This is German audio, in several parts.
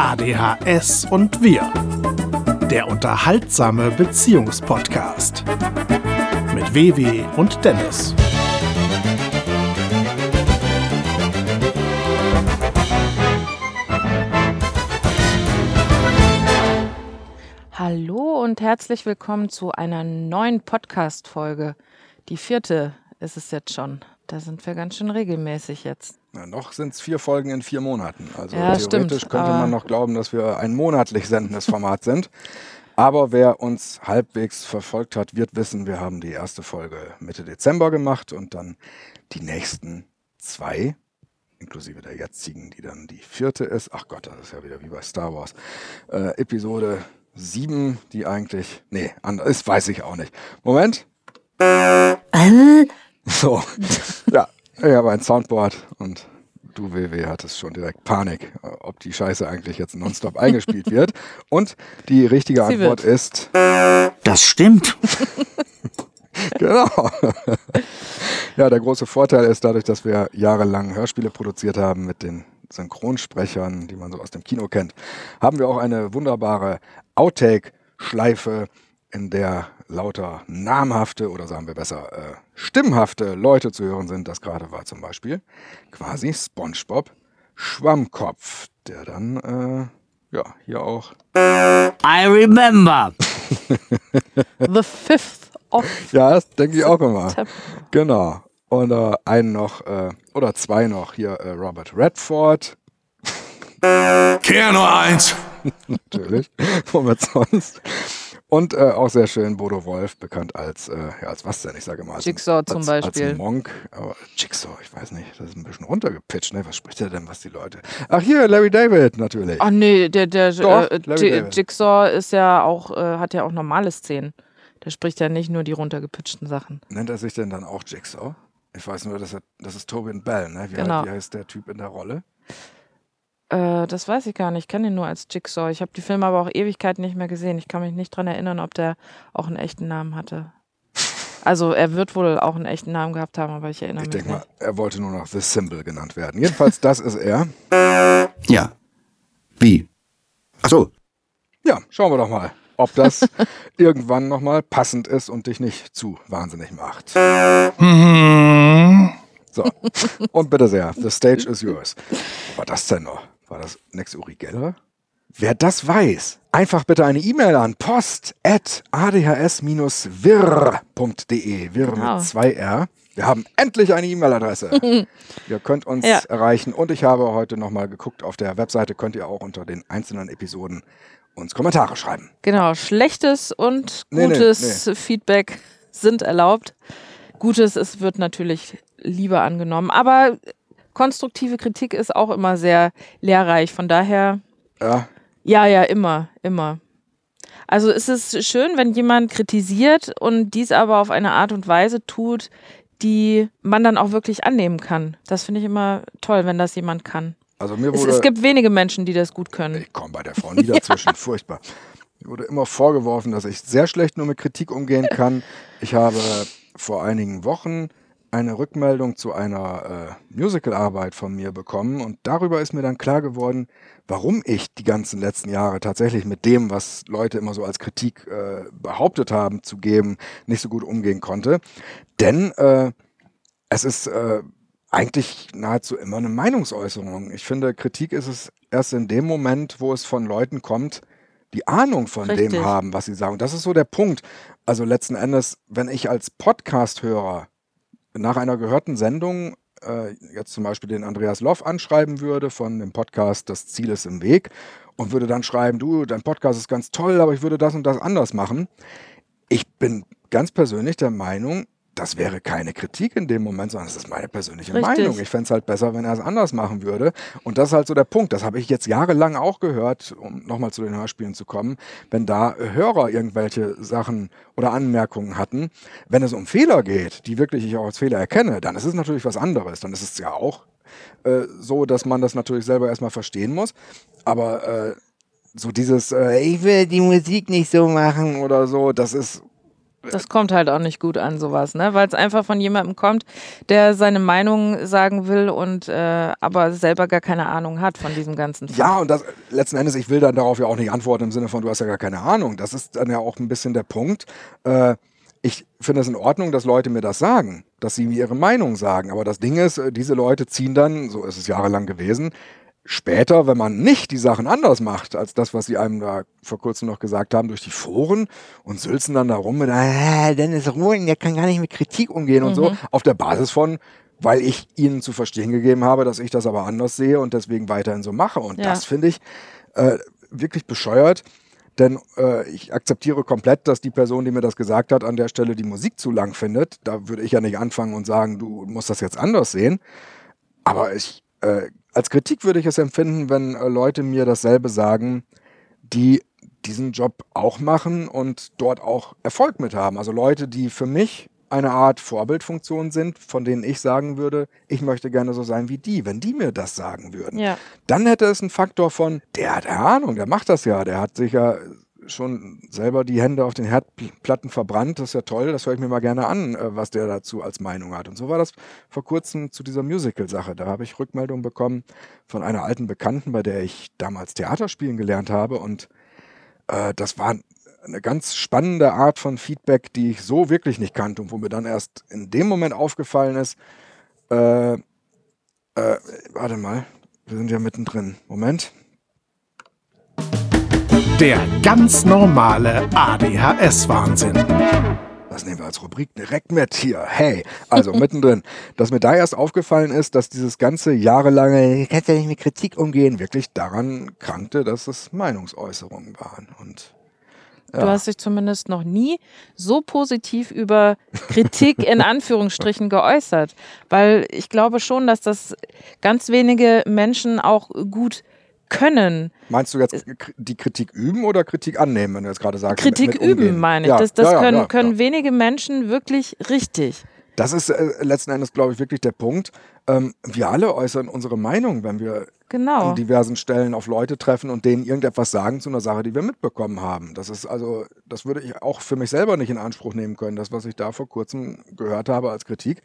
ADHS und wir. Der unterhaltsame Beziehungspodcast. Mit Wewe und Dennis. Hallo und herzlich willkommen zu einer neuen Podcast-Folge. Die vierte ist es jetzt schon. Da sind wir ganz schön regelmäßig jetzt. Na, noch sind es vier Folgen in vier Monaten. Also Ja, theoretisch stimmt, könnte man noch glauben, dass wir ein monatlich sendendes Format sind. Aber wer uns halbwegs verfolgt hat, wird wissen, wir haben die erste Folge Mitte Dezember gemacht und dann die nächsten zwei, inklusive der jetzigen, die dann die vierte ist. Ach Gott, das ist ja wieder wie bei Star Wars. Äh, Episode 7, die eigentlich, nee, anders ist, weiß ich auch nicht. Moment. So, ja, ich habe ein Soundboard und du WW hattest schon direkt Panik, ob die Scheiße eigentlich jetzt nonstop eingespielt wird. Und die richtige Sie Antwort wird. ist, Das stimmt. genau. ja, der große Vorteil ist dadurch, dass wir jahrelang Hörspiele produziert haben mit den Synchronsprechern, die man so aus dem Kino kennt, haben wir auch eine wunderbare Outtake-Schleife, in der lauter namhafte oder sagen wir besser äh, stimmhafte Leute zu hören sind. Das gerade war zum Beispiel quasi SpongeBob Schwammkopf, der dann äh, ja hier auch I remember. The fifth of ja, das denke ich auch immer. Genau. Und äh, einen noch, äh, oder zwei noch, hier äh, Robert Redford, Kehr nur eins. natürlich, womit sonst. Und äh, auch sehr schön Bodo Wolf, bekannt als, äh, ja, als was denn, ich sage mal. Als, Jigsaw zum als, Beispiel. Als Monk, aber Jigsaw, ich weiß nicht, das ist ein bisschen runtergepitcht, ne? Was spricht der denn, was die Leute... Ach hier, Larry David, natürlich. Ach nee, der, der Doch, äh, J- David. Jigsaw ist ja auch, äh, hat ja auch normale Szenen. Der spricht ja nicht nur die runtergepitchten Sachen. Nennt er sich denn dann auch Jigsaw? Ich weiß nur, dass er, das ist Tobin Bell, ne? Wie, Genau. wie heißt der Typ in der Rolle? Äh, das weiß ich gar nicht. Ich kenne ihn nur als Jigsaw. Ich habe die Filme aber auch Ewigkeiten nicht mehr gesehen. Ich kann mich nicht dran erinnern, ob der auch einen echten Namen hatte. Also er wird wohl auch einen echten Namen gehabt haben, aber ich erinnere Ich mich denke mal, er wollte nur noch The Symbol genannt werden. Jedenfalls, das ist er. Ja. Wie? Ach so. Ja, schauen wir doch mal, ob das irgendwann nochmal passend ist und dich nicht zu wahnsinnig macht. So, und bitte sehr, the stage is yours. Was war das denn noch? War das Nex Uri Geller? Wer das weiß, einfach bitte eine E-Mail an post at adhs-wir.de. Wir Genau. mit zwei R. Wir haben endlich eine E-Mail-Adresse. ihr könnt uns Ja. erreichen und ich habe heute nochmal geguckt, auf der Webseite könnt ihr auch unter den einzelnen Episoden uns Kommentare schreiben. Genau, schlechtes und Nee, nee, gutes Feedback sind erlaubt. Gutes es wird natürlich lieber angenommen, aber konstruktive Kritik ist auch immer sehr lehrreich. Von daher, Ja, ja, ja, immer, immer. Also es ist schön, wenn jemand kritisiert und dies aber auf eine Art und Weise tut, die man dann auch wirklich annehmen kann. Das finde ich immer toll, wenn das jemand kann. also mir Es, wurde... es gibt wenige Menschen, die das gut können. Ich komme bei der Frau nie dazwischen, furchtbar. Mir wurde immer vorgeworfen, dass ich sehr schlecht nur mit Kritik umgehen kann. Ich habe vor einigen Wochen eine Rückmeldung zu einer äh, Musicalarbeit von mir bekommen und darüber ist mir dann klar geworden, warum ich die ganzen letzten Jahre tatsächlich mit dem, was Leute immer so als Kritik äh, behauptet haben zu geben, nicht so gut umgehen konnte. Denn äh, es ist äh, eigentlich nahezu immer eine Meinungsäußerung. Ich finde, Kritik ist es erst in dem Moment, wo es von Leuten kommt, die Ahnung von Richtig. dem haben, was sie sagen. Das ist so der Punkt. Also letzten Endes, wenn ich als Podcast-Hörer nach einer gehörten Sendung äh, jetzt zum Beispiel den Andreas Loff anschreiben würde von dem Podcast Das Ziel ist im Weg und würde dann schreiben, du, dein Podcast ist ganz toll, aber ich würde das und das anders machen. Ich bin ganz persönlich der Meinung, das wäre keine Kritik in dem Moment, sondern das ist meine persönliche Richtig. Meinung. Ich fände es halt besser, wenn er es anders machen würde. Und das ist halt so der Punkt. Das habe ich jetzt jahrelang auch gehört, um nochmal zu den Hörspielen zu kommen, wenn da Hörer irgendwelche Sachen oder Anmerkungen hatten. Wenn es um Fehler geht, die wirklich ich auch als Fehler erkenne, dann ist es natürlich was anderes. Dann ist es ja auch äh, so, dass man das natürlich selber erstmal verstehen muss. Aber äh, so dieses, äh, ich will die Musik nicht so machen oder so, das ist Das kommt halt auch nicht gut an, sowas, ne? Weil es einfach von jemandem kommt, der seine Meinung sagen will und äh, aber selber gar keine Ahnung hat von diesem ganzen Fach. Ja, und das letzten Endes, ich will dann darauf ja auch nicht antworten im Sinne von, du hast ja gar keine Ahnung. Das ist dann ja auch ein bisschen der Punkt. Äh, ich finde es in Ordnung, dass Leute mir das sagen, dass sie mir ihre Meinung sagen. Aber das Ding ist, äh, diese Leute ziehen dann, so ist es jahrelang gewesen, später, wenn man nicht die Sachen anders macht, als das, was sie einem da vor kurzem noch gesagt haben, durch die Foren und sülzen dann da rum mit, ah, Dennis Ruhen, der kann gar nicht mit Kritik umgehen und so, auf der Basis von, weil ich ihnen zu verstehen gegeben habe, dass ich das aber anders sehe und deswegen weiterhin so mache. Und Ja. das finde ich äh, wirklich bescheuert. Denn äh, ich akzeptiere komplett, dass die Person, die mir das gesagt hat, an der Stelle die Musik zu lang findet. Da würde ich ja nicht anfangen und sagen, du musst das jetzt anders sehen. Aber ich, äh, als Kritik würde ich es empfinden, wenn äh, Leute mir dasselbe sagen, die diesen Job auch machen und dort auch Erfolg mit haben. Also Leute, die für mich eine Art Vorbildfunktion sind, von denen ich sagen würde, ich möchte gerne so sein wie die, wenn die mir das sagen würden. Ja. Dann hätte es einen Faktor von, der hat Ahnung, der macht das ja, der hat sich ja schon selber die Hände auf den Herdplatten verbrannt, das ist ja toll, das höre ich mir mal gerne an, äh, was der dazu als Meinung hat. Und so war das vor kurzem zu dieser Musical-Sache. Da habe ich Rückmeldung bekommen von einer alten Bekannten, bei der ich damals Theater spielen gelernt habe und äh, das war eine ganz spannende Art von Feedback, die ich so wirklich nicht kannte und wo mir dann erst in dem Moment aufgefallen ist, äh, äh, warte mal, wir sind ja mittendrin. Moment. Der ganz normale ADHS-Wahnsinn. Das nehmen wir als Rubrik direkt mit hier. Hey, also mittendrin. Dass mir da erst aufgefallen ist, dass dieses ganze jahrelange, ich kann ja nicht mit Kritik umgehen, wirklich daran krankte, dass es Meinungsäußerungen waren. Und Du hast dich zumindest noch nie so positiv über Kritik in Anführungsstrichen geäußert. Weil ich glaube schon, dass das ganz wenige Menschen auch gut können. meinst du jetzt die Kritik üben oder Kritik annehmen, wenn du jetzt gerade sagst? Kritik mit, mit umgehen? üben, meine ich. Ja, das das ja, können, ja, können wenige Menschen wirklich richtig. Das ist äh, letzten Endes, glaube ich, wirklich der Punkt. Ähm, wir alle äußern unsere Meinung, wenn wir Genau. an diversen Stellen auf Leute treffen und denen irgendetwas sagen zu einer Sache, die wir mitbekommen haben. Das ist also, das würde ich auch für mich selber nicht in Anspruch nehmen können, das, was ich da vor kurzem gehört habe als Kritik.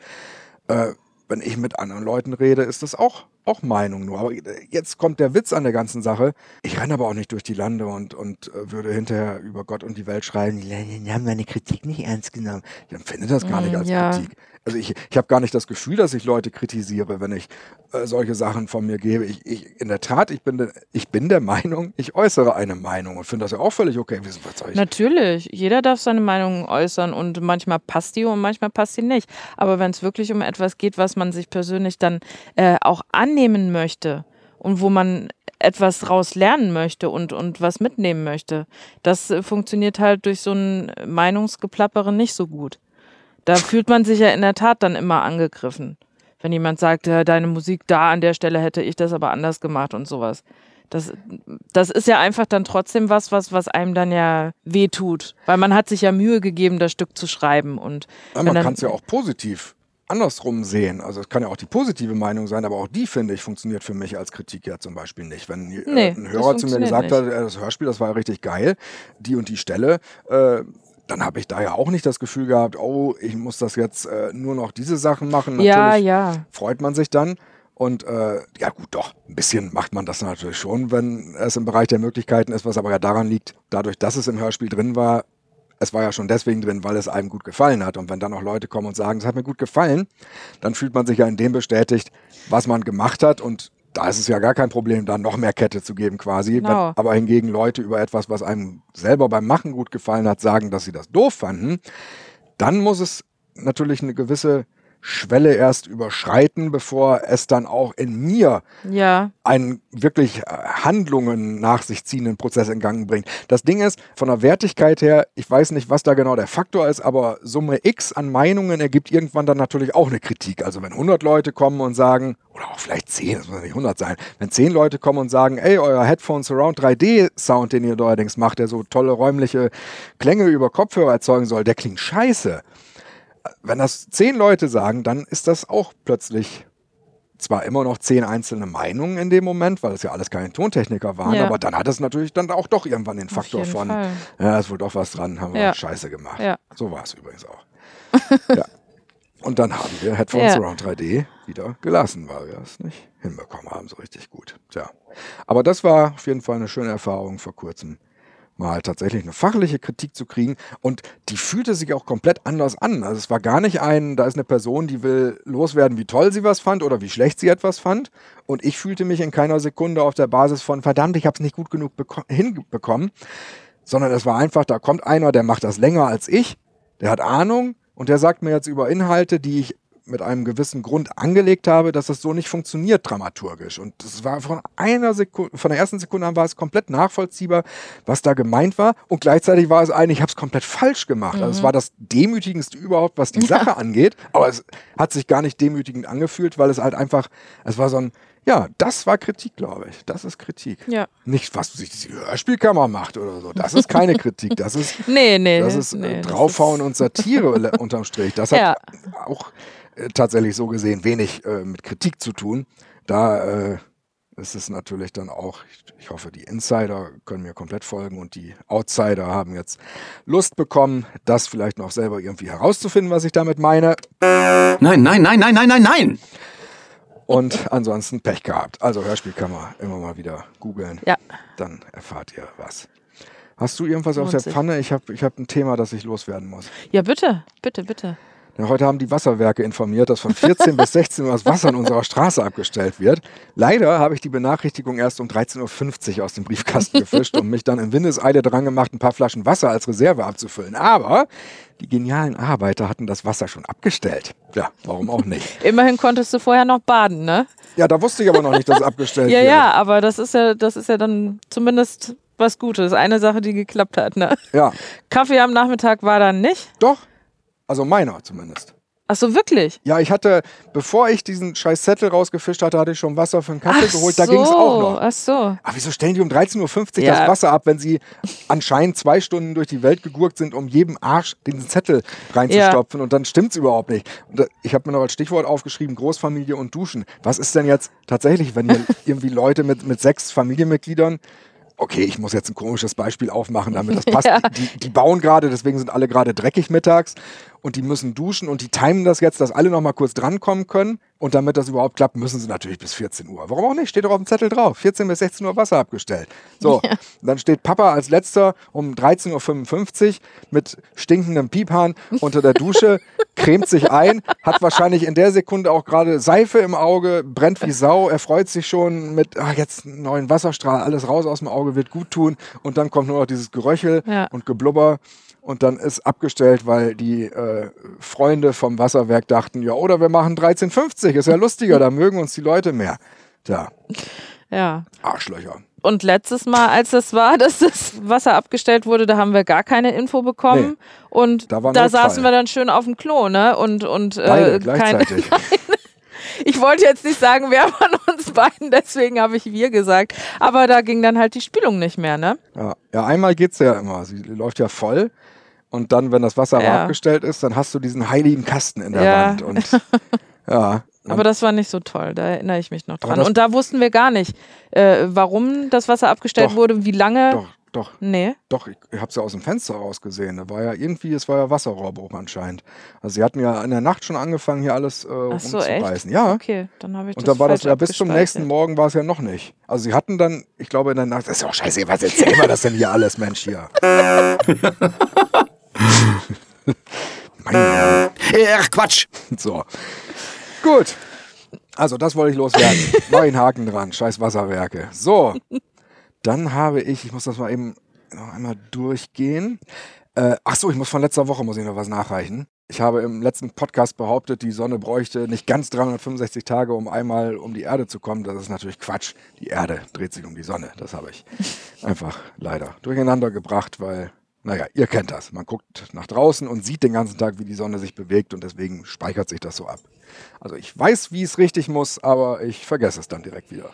Äh, wenn ich mit anderen Leuten rede, ist das auch, auch Meinung nur. Aber jetzt kommt der Witz an der ganzen Sache. Ich renne aber auch nicht durch die Lande und, und äh, würde hinterher über Gott und die Welt schreien, die haben meine Kritik nicht ernst genommen. Ich empfinde das gar nicht Mm, als ja. Kritik. Also ich, ich habe gar nicht das Gefühl, dass ich Leute kritisiere, wenn ich äh, solche Sachen von mir gebe. Ich, ich, in der Tat, ich bin, de, ich bin der Meinung, ich äußere eine Meinung und finde das ja auch völlig okay. Was soll ich? Natürlich, jeder darf seine Meinung äußern und manchmal passt die und manchmal passt die nicht. Aber wenn es wirklich um etwas geht, was man sich persönlich dann äh, auch annehmen möchte und wo man etwas raus lernen möchte und, und was mitnehmen möchte, das äh, funktioniert halt durch so ein Meinungsgeplappere nicht so gut. Da fühlt man sich ja in der Tat dann immer angegriffen. Wenn jemand sagt, ja, deine Musik da an der Stelle hätte ich das aber anders gemacht und sowas. Das, das ist ja einfach dann trotzdem was, was, was einem dann ja wehtut. Weil man hat sich ja Mühe gegeben, das Stück zu schreiben. Und Ja, man kann es ja auch positiv andersrum sehen. Also es kann ja auch die positive Meinung sein, aber auch die, finde ich, funktioniert für mich als Kritik ja zum Beispiel nicht. Wenn äh, Nee, ein Hörer zu mir gesagt nicht. hat, äh, das Hörspiel, das war ja richtig geil, die und die Stelle, äh, dann habe ich da ja auch nicht das Gefühl gehabt, oh, ich muss das jetzt äh, nur noch diese Sachen machen. Ja, Natürlich ja. freut man sich dann. Und äh, ja gut, doch, ein bisschen macht man das natürlich schon, wenn es im Bereich der Möglichkeiten ist, was aber ja daran liegt, dadurch, dass es im Hörspiel drin war, es war ja schon deswegen drin, weil es einem gut gefallen hat. Und wenn dann noch Leute kommen und sagen, es hat mir gut gefallen, dann fühlt man sich ja in dem bestätigt, was man gemacht hat. Und da ist es ja gar kein Problem, da noch mehr Kette zu geben quasi. Genau. Wenn aber hingegen Leute über etwas, was einem selber beim Machen gut gefallen hat, sagen, dass sie das doof fanden, dann muss es natürlich eine gewisse Schwelle erst überschreiten, bevor es dann auch in mir Ja, einen wirklich äh, Handlungen nach sich ziehenden Prozess in Gang bringt. Das Ding ist, von der Wertigkeit her, ich weiß nicht, was da genau der Faktor ist, aber Summe X an Meinungen ergibt irgendwann dann natürlich auch eine Kritik. Also wenn 100 Leute kommen und sagen, oder auch vielleicht 10, das muss nicht 100 sein, wenn 10 Leute kommen und sagen, ey, euer Headphone Surround 3D Sound, den ihr neuerdings macht, der so tolle räumliche Klänge über Kopfhörer erzeugen soll, der klingt scheiße. Wenn das 10 Leute sagen, dann ist das auch plötzlich zwar immer noch zehn einzelne Meinungen in dem Moment, weil es ja alles keine Tontechniker waren, Ja. aber dann hat es natürlich dann auch doch irgendwann den Faktor von, Fall. ja, ist wohl doch was dran, haben wir Ja. scheiße gemacht. Ja. So war es übrigens auch. ja. Und dann haben wir Headphones Ja. Surround 3D wieder gelassen, weil wir es nicht hinbekommen haben, so richtig gut. Tja. Aber das war auf jeden Fall eine schöne Erfahrung vor kurzem, mal tatsächlich eine fachliche Kritik zu kriegen. Und die fühlte sich auch komplett anders an. Also es war gar nicht ein, da ist eine Person, die will loswerden, wie toll sie was fand oder wie schlecht sie etwas fand. Und ich fühlte mich in keiner Sekunde auf der Basis von, verdammt, ich habe es nicht gut genug beko- hinbekommen, sondern es war einfach, da kommt einer, der macht das länger als ich, der hat Ahnung und der sagt mir jetzt über Inhalte, die ich mit einem gewissen Grund angelegt habe, dass das so nicht funktioniert dramaturgisch. Und das war von einer Sekunde, von der ersten Sekunde an war es komplett nachvollziehbar, was da gemeint war. Und gleichzeitig war es ein, ich habe es komplett falsch gemacht. Also es war das demütigendste überhaupt, was die Sache angeht. Aber es hat sich gar nicht demütigend angefühlt, weil es halt einfach, es war so ein, ja, das war Kritik, glaube ich. Das ist Kritik. Ja. Nicht, was sich die Hörspielkammer macht oder so. Das ist keine Kritik. Das ist Nee, nee. das ist nee, äh, das draufhauen und Satire le- unterm Strich. Das hat Ja. auch äh, tatsächlich so gesehen wenig äh, mit Kritik zu tun. Da äh, ist es natürlich dann auch, ich, ich hoffe, die Insider können mir komplett folgen und die Outsider haben jetzt Lust bekommen, das vielleicht noch selber irgendwie herauszufinden, was ich damit meine. Nein, nein, nein, nein, nein, nein, nein. Und ansonsten Pech gehabt. Also Hörspielkammer immer mal wieder googeln. Ja. Dann erfahrt ihr was. Hast du irgendwas auf der sich. Pfanne? Ich habe ich hab ein Thema, das ich loswerden muss. Ja, bitte, bitte, bitte. Ja, heute haben die Wasserwerke informiert, dass von 14 bis 16 Uhr das Wasser in unserer Straße abgestellt wird. Leider habe ich die Benachrichtigung erst um 13.50 Uhr aus dem Briefkasten gefischt und mich dann in Windeseile dran gemacht, ein paar Flaschen Wasser als Reserve abzufüllen. Aber die genialen Arbeiter hatten das Wasser schon abgestellt. Ja, warum auch nicht? Immerhin konntest du vorher noch baden, ne? Ja, da wusste ich aber noch nicht, dass es abgestellt Ja, wird. ja, aber das ist ja, das ist ja dann zumindest was Gutes. Eine Sache, die geklappt hat, ne? Ja, Kaffee am Nachmittag war dann nicht. doch. Also meiner zumindest. Ach so, wirklich? Ja, ich hatte, bevor ich diesen scheiß Zettel rausgefischt hatte, hatte ich schon Wasser für einen Kaffee Ach geholt. Da so, ging es auch noch. Ach so. Aber wieso stellen die um 13.50 Uhr Ja. das Wasser ab, wenn sie anscheinend zwei Stunden durch die Welt gegurkt sind, um jedem Arsch diesen Zettel reinzustopfen und dann stimmt's überhaupt nicht. Und ich habe mir noch als Stichwort aufgeschrieben, Großfamilie und Duschen. Was ist denn jetzt tatsächlich, wenn hier irgendwie Leute mit, mit sechs Familienmitgliedern Okay, ich muss jetzt ein komisches Beispiel aufmachen, damit das passt. Ja. Die, die bauen gerade, deswegen sind alle gerade dreckig mittags und die müssen duschen und die timen das jetzt, dass alle noch mal kurz drankommen können. Und damit das überhaupt klappt, müssen sie natürlich bis 14 Uhr. Warum auch nicht? Steht doch auf dem Zettel drauf. 14 bis 16 Uhr Wasser abgestellt. So, dann steht Papa als letzter um 13.55 Uhr mit stinkendem Piephahn unter der Dusche, cremt sich ein, hat wahrscheinlich in der Sekunde auch gerade Seife im Auge, brennt wie Sau, er freut sich schon mit, ah, jetzt einen neuen Wasserstrahl, alles raus aus dem Auge, wird gut tun. Und dann kommt nur noch dieses Geröchel Ja. und Geblubber. Und dann ist abgestellt, weil die äh, Freunde vom Wasserwerk dachten, ja, oder wir machen 13,50, ist ja lustiger, da mögen uns die Leute mehr. Tja, Ja. Arschlöcher. Und letztes Mal, als das war, dass das Wasser abgestellt wurde, da haben wir gar keine Info bekommen. Nee. Und Da da, saßen wir dann schön auf dem Klo, ne? Und, und Beide äh, kein, gleichzeitig. ich wollte jetzt nicht sagen, wer von uns beiden, deswegen habe ich wir gesagt. Aber da ging dann halt die Spülung nicht mehr, ne? Ja, ja einmal geht's ja immer. Sie läuft ja voll. Und dann, wenn das Wasser Ja. abgestellt ist, dann hast du diesen heiligen Kasten in der Ja. Wand. Und ja, Aber das war nicht so toll, da erinnere ich mich noch dran. Und da wussten wir gar nicht, äh, warum das Wasser abgestellt Doch. wurde, wie lange. doch, doch, Nee. doch, ich, ich habe es ja aus dem Fenster raus gesehen. Da war ja irgendwie, es war ja Wasserrohrbruch anscheinend. Also sie hatten ja in der Nacht schon angefangen, hier alles äh, Ach so, umzureißen. echt? Ja. Okay, dann habe ich Und das dann war das ja bis zum nächsten. Morgen war es ja noch nicht. Also sie hatten dann, ich glaube in der Nacht, das ist ja auch scheiße, was erzählen wir das denn hier alles, Mensch, hier. Meine Ach, Quatsch. So. Gut. Also, das wollte ich loswerden. Einen Haken dran. Scheiß Wasserwerke. So. Dann habe ich, ich muss das mal eben noch einmal durchgehen. Äh, ach so, ich muss von letzter Woche muss ich noch was nachreichen. Ich habe im letzten Podcast behauptet, die Sonne bräuchte nicht ganz 365 Tage, um einmal um die Erde zu kommen. Das ist natürlich Quatsch. Die Erde dreht sich um die Sonne. Das habe ich einfach leider durcheinander gebracht, weil, naja, ihr kennt das. Man guckt nach draußen und sieht den ganzen Tag, wie die Sonne sich bewegt und deswegen speichert sich das so ab. Also ich weiß, wie es richtig muss, aber ich vergesse es dann direkt wieder.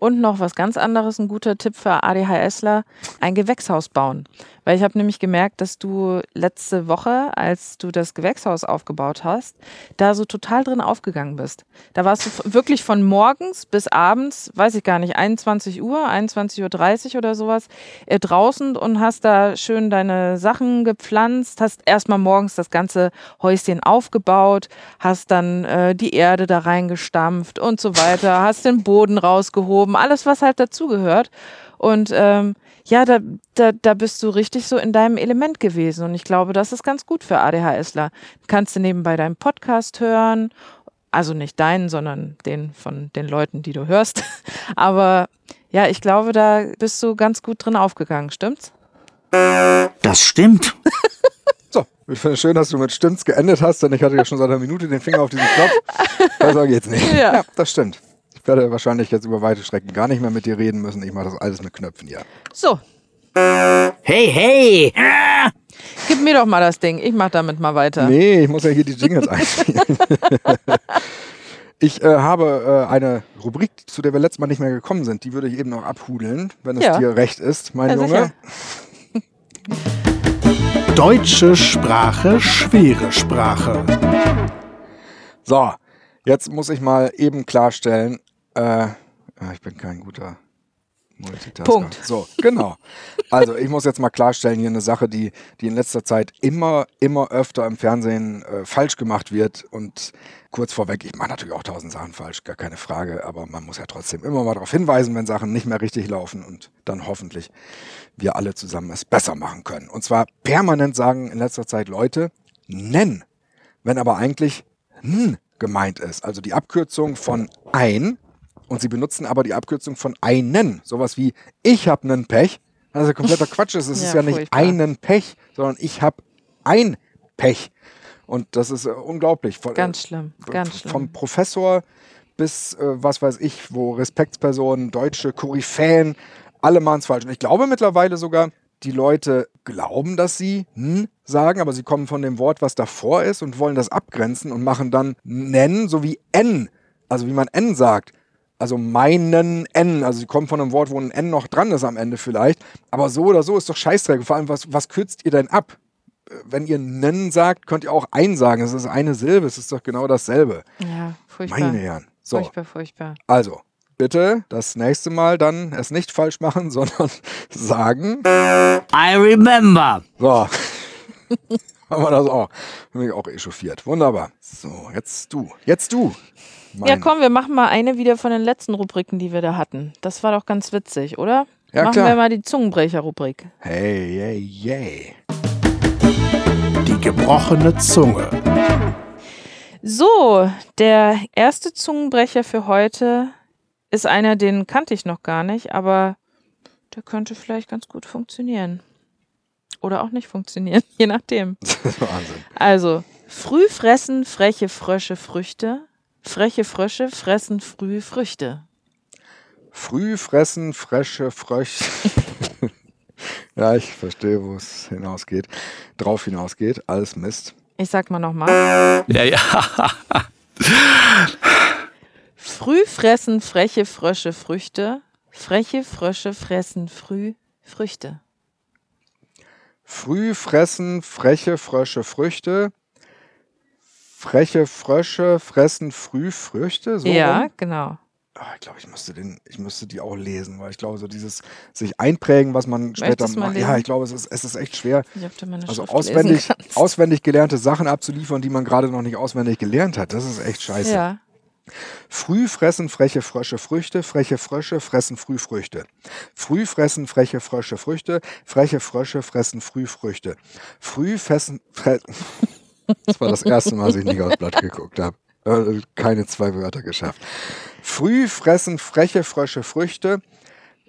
Und noch was ganz anderes, ein guter Tipp für ADHSler, ein Gewächshaus bauen. Weil ich habe nämlich gemerkt, dass du letzte Woche, als du das Gewächshaus aufgebaut hast, da so total drin aufgegangen bist. Da warst du wirklich von morgens bis abends, weiß ich gar nicht, 21 Uhr, 21.30 Uhr oder sowas, äh, draußen und hast da schön deine Sachen gepflanzt, hast erstmal morgens das ganze Häuschen aufgebaut, hast dann äh, die Erde da reingestampft und so weiter, hast den Boden rausgehoben, alles, was halt dazugehört. Und ähm, ja, da, da, da bist du richtig so in deinem Element gewesen. Und ich glaube, das ist ganz gut für ADHSler. Kannst du nebenbei deinen Podcast hören. Also nicht deinen, sondern den von den Leuten, die du hörst. Aber ja, ich glaube, da bist du ganz gut drin aufgegangen, stimmt's? Das stimmt. So, ich finde es schön, dass du mit Stimmt's geendet hast, denn ich hatte ja schon seit einer Minute den Finger auf diesen Knopf. Besser geht's nicht. Ja. ja, das stimmt. Ich werde wahrscheinlich jetzt über weite Strecken gar nicht mehr mit dir reden müssen. Ich mache das alles mit Knöpfen hier. So, Hey, hey! Ah! gib mir doch mal das Ding. Ich mach damit mal weiter. Nee, ich muss ja hier die Jingles einspielen. Ich äh, habe äh, eine Rubrik, zu der wir letztes Mal nicht mehr gekommen sind. Die würde ich eben noch abhudeln, wenn es Ja. dir recht ist, mein Ja, Junge. Deutsche Sprache, schwere Sprache. So, jetzt muss ich mal eben klarstellen, äh, ah, ich bin kein guter Multitasker. Punkt. So, genau. Also ich muss jetzt mal klarstellen, hier eine Sache, die, die in letzter Zeit immer, immer öfter im Fernsehen äh, falsch gemacht wird. Und kurz vorweg, ich mache natürlich auch tausend Sachen falsch, gar keine Frage, aber man muss ja trotzdem immer mal darauf hinweisen, wenn Sachen nicht mehr richtig laufen und dann hoffentlich wir alle zusammen es besser machen können. Und zwar permanent sagen in letzter Zeit Leute, nenn, wenn aber eigentlich n gemeint ist. Also die Abkürzung von ein und sie benutzen aber die Abkürzung von einen. Sowas wie ich hab nen Pech. Das ist ja kompletter Quatsch. ist. Es ist Ja, nicht furchtbar. einen Pech, sondern ich hab ein Pech. Und das ist äh, unglaublich. Von, Ganz schlimm, ganz Vom schlimm. Professor bis, äh, was weiß ich, wo Respektspersonen, deutsche Koryphäen, alle machen es falsch. Und ich glaube mittlerweile sogar, die Leute glauben, dass sie n sagen, aber sie kommen von dem Wort, was davor ist und wollen das abgrenzen und machen dann nennen, so wie n, also wie man n sagt. Also meinen N, also sie kommen von einem Wort, wo ein N noch dran ist am Ende vielleicht. Aber so oder so ist doch Scheißdreck. Vor allem, was, was kürzt ihr denn ab? Wenn ihr nen sagt, könnt ihr auch ein sagen. Es ist eine Silbe, es ist doch genau dasselbe. Ja, furchtbar. Meine Herren. So, Furchtbar, furchtbar. also, bitte das nächste Mal dann es nicht falsch machen, sondern sagen. I remember. So. Haben wir das auch. Bin ich auch echauffiert. Wunderbar. So, jetzt du. Jetzt du. Ja, Mein- komm, wir machen mal eine wieder von den letzten Rubriken, die wir da hatten. Das war doch ganz witzig, oder? Ja, machen klar. wir mal die Zungenbrecher-Rubrik. Hey, hey, yay. Die gebrochene Zunge. So, der erste Zungenbrecher für heute ist einer, den kannte ich noch gar nicht, aber der könnte vielleicht ganz gut funktionieren. Oder auch nicht funktionieren, je nachdem. Wahnsinn. Also, früh fressen freche Frösche Früchte, freche Frösche fressen früh Früchte. Früh fressen, frische Frösche. ja, ich verstehe, wo es hinausgeht. Drauf hinausgeht. Alles Mist. Ich sag mal nochmal. Ja, ja. Früh fressen freche Frösche Früchte, freche Frösche fressen früh Früchte. Früh fressen freche Frösche Früchte. Freche Frösche fressen früh Früchte. So ja, rum? genau. Ah, ich glaube, ich müsste den, ich müsste die auch lesen, weil ich glaube, so dieses sich einprägen, was man später macht. Ja, ich glaube, es ist, es ist echt schwer, also Schrift auswendig, auswendig gelernte Sachen abzuliefern, die man gerade noch nicht auswendig gelernt hat. Das ist echt scheiße. Ja. Früh fressen freche Frösche Früchte, freche Frösche fressen früh Früchte. Früh fressen freche Frösche Früchte, freche Frösche fressen früh Früchte. Früh fressen. Fre das war das erste Mal, dass ich nicht aufs Blatt geguckt habe. Äh, Keine zwei Wörter geschafft. Früh fressen freche Frösche Früchte.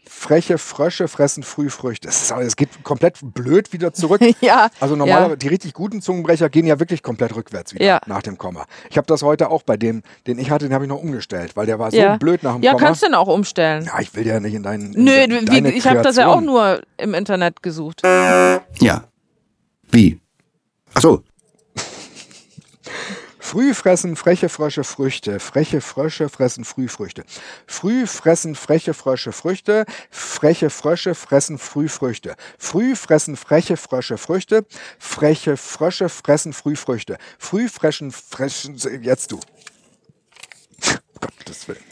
Freche Frösche fressen früh Früchte. Es, ist, aber- es geht komplett blöd wieder zurück. Ja. Also normalerweise, die richtig guten Zungenbrecher gehen ja wirklich komplett rückwärts wieder Ja. nach dem Komma. Ich habe das heute auch bei dem, den ich hatte, den habe ich noch umgestellt, weil der war so ja. blöd nach dem Ja, Komma. kannst du dann auch umstellen. ja, ich will ja nicht in deinen. in Nö, de- wie, ich habe das ja auch nur im Internet gesucht. Ja. Wie? Ach so. Früh fressen freche Frösche Früchte. Freche Frösche fressen Frühfrüchte. Früh fressen freche Frösche Früchte. Freche Frösche fressen Frühfrüchte. Früh fressen freche Frösche Früchte. Freche Frösche fressen Frühfrüchte. Früh fressen fressen. Jetzt du. Gottes Willen.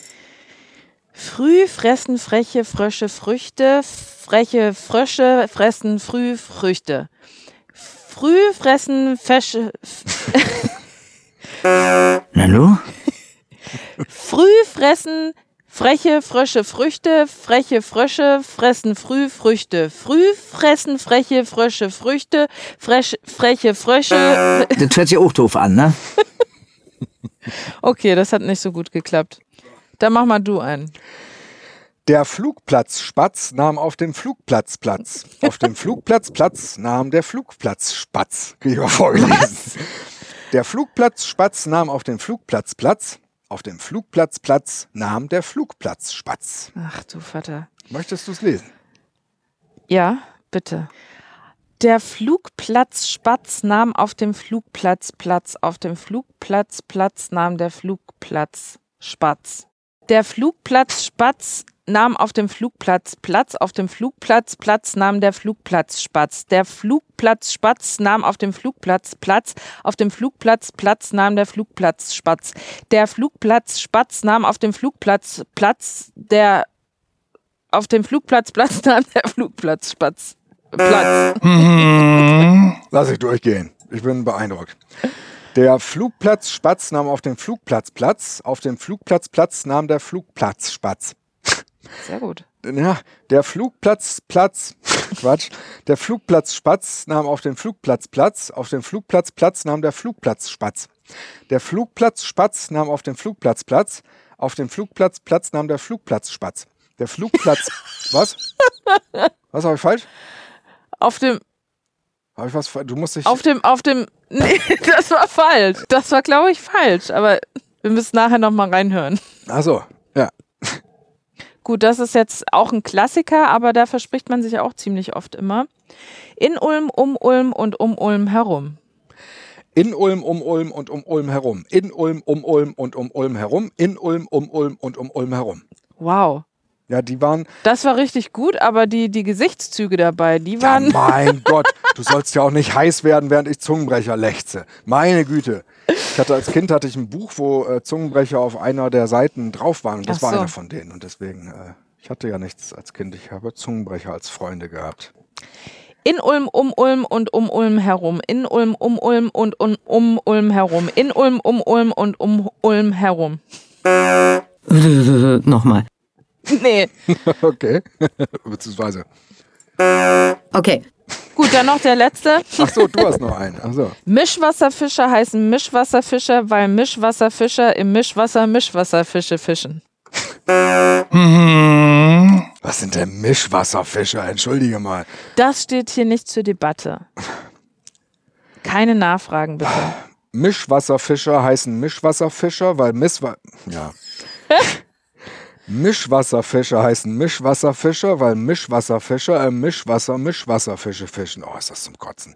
Früh fressen freche Frösche Früchte. Freche Frösche fressen früh Früchte. Früh fressen Fesche. Nanu? Früh fressen freche Frösche Früchte. Freche Frösche fressen früh Früchte. Früh fressen freche Frösche Früchte. Fresh, freche Frösche. Das hört sich auch doof an, ne? Okay, das hat nicht so gut geklappt. Dann mach mal du einen. Der Flugplatzspatz nahm auf dem Flugplatz Platz. Auf dem Flugplatz Platz nahm der Flugplatz Spatz. Krieg ich mal vorgelesen. Der Flugplatzspatz nahm auf dem Flugplatz Platz. Auf dem Flugplatz Platz nahm der Flugplatz Spatz. Ach du Vater. Möchtest du es lesen? Ja, bitte. Der Flugplatz Spatz nahm auf dem Flugplatz Platz. Auf dem Flugplatz Platz nahm der Flugplatz Spatz. Der Flugplatz Spatz nahm auf dem Flugplatz Platz. Auf dem Flugplatz Platz nahm der Flugplatz Spatz. Der Flugplatz Spatz nahm auf dem Flugplatz Platz. Auf dem Flugplatz Platz nahm der Flugplatz Spatz. Der Flugplatz Spatz nahm auf dem Flugplatz Platz. Der auf dem Flugplatz Platz nahm der Flugplatz Spatz. Platz. Lass ich durchgehen. Ich bin beeindruckt. Der Flugplatz Spatz nahm auf dem Flugplatz Platz. Auf dem Flugplatz Platz nahm der Flugplatz Spatz. Sehr gut. Ja, der Flugplatz Platz. Quatsch. Der Flugplatz Spatz nahm auf dem Flugplatz Platz. Auf dem Flugplatz Platz nahm der Flugplatz Spatz. Der Flugplatz Spatz nahm auf dem Flugplatz Platz. Auf dem Flugplatz Platz nahm der Flugplatz Spatz. Der Flugplatz. was? Was habe ich falsch? Auf dem, Habe ich was falsch? Du musst dich. auf dem, auf dem, nee, das war falsch. Das war, glaube ich, falsch. Aber wir müssen nachher nochmal reinhören. Achso, ja. Gut, das ist jetzt auch ein Klassiker, aber da verspricht man sich auch ziemlich oft immer. In Ulm, um Ulm und um Ulm herum. In Ulm, um Ulm und um Ulm herum. In Ulm, um Ulm und um Ulm herum. In Ulm, um Ulm und um Ulm herum. Wow. Ja, die waren. Das war richtig gut, aber die, die Gesichtszüge dabei, die Ja, waren. mein Gott, du sollst ja auch nicht heiß werden, während ich Zungenbrecher lechze. Meine Güte. Ich hatte als Kind hatte ich ein Buch, wo äh, Zungenbrecher auf einer der Seiten drauf waren. Und das Ach war so. einer von denen. Und deswegen, äh, ich hatte ja nichts als Kind. Ich habe Zungenbrecher als Freunde gehabt. In Ulm, um Ulm und um Ulm herum. In Ulm, um Ulm und um, um Ulm herum. In Ulm, um Ulm und um Ulm herum. Nochmal. Nee. okay. Beziehungsweise. Okay. Gut, dann noch der letzte. Ach so, du hast noch einen. Ach so. Mischwasserfischer heißen Mischwasserfischer, weil Mischwasserfischer im Mischwasser Mischwasserfische fischen. Was sind denn Mischwasserfischer? Entschuldige mal. Das steht hier nicht zur Debatte. Keine Nachfragen bitte. Mischwasserfischer heißen Mischwasserfischer, weil Misswa ja. Mischwasserfischer heißen Mischwasserfischer, weil Mischwasserfischer im Mischwasser Mischwasserfische fischen. Oh, ist das zum Kotzen.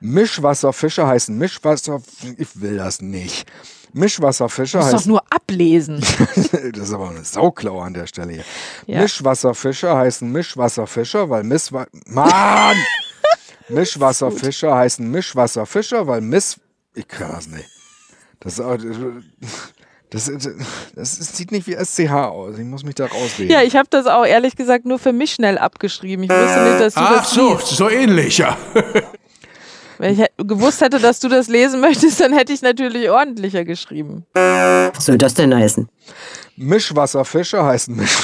Mischwasserfischer heißen Mischwasser. Ich will das nicht. Mischwasserfischer Du musst doch heißen. nur ablesen. das ist aber eine Sauklau an der Stelle hier. Ja. Mischwasserfischer heißen Mischwasserfischer, weil Misswa Mann! Mischwasserfischer heißen Mischwasserfischer, weil Miss. Ich kann das nicht. Das, ist auch- das, das, sieht nicht wie SCH aus. Ich muss mich da rausreden. Ja, ich habe das auch ehrlich gesagt nur für mich schnell abgeschrieben. Ich wusste nicht, dass du Ach das so, liest. so ähnlich, ja. Wenn ich gewusst hätte, dass du das lesen möchtest, dann hätte ich natürlich ordentlicher geschrieben. Was soll das denn heißen? Mischwasserfischer heißen Misch.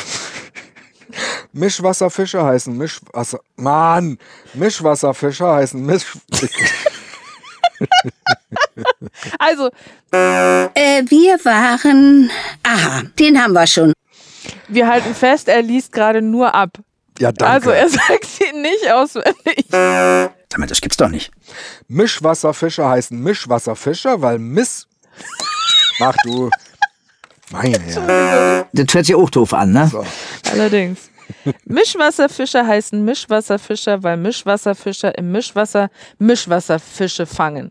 Mischwasserfischer heißen Mischwasser. Mann! Mischwasserfischer heißen Misch. Also, Äh, wir waren. Aha, den haben wir schon. wir halten fest, er liest gerade nur ab. Ja, danke. Also, er sagt ihn nicht auswendig. Sag mal, das gibt's doch nicht. Mischwasserfischer heißen Mischwasserfischer, weil Miss. Mach du. Meine Herren. Das hört sich auch doof an, ne? So. Allerdings. Mischwasserfischer heißen Mischwasserfischer, weil Mischwasserfischer im Mischwasser Mischwasserfische fangen.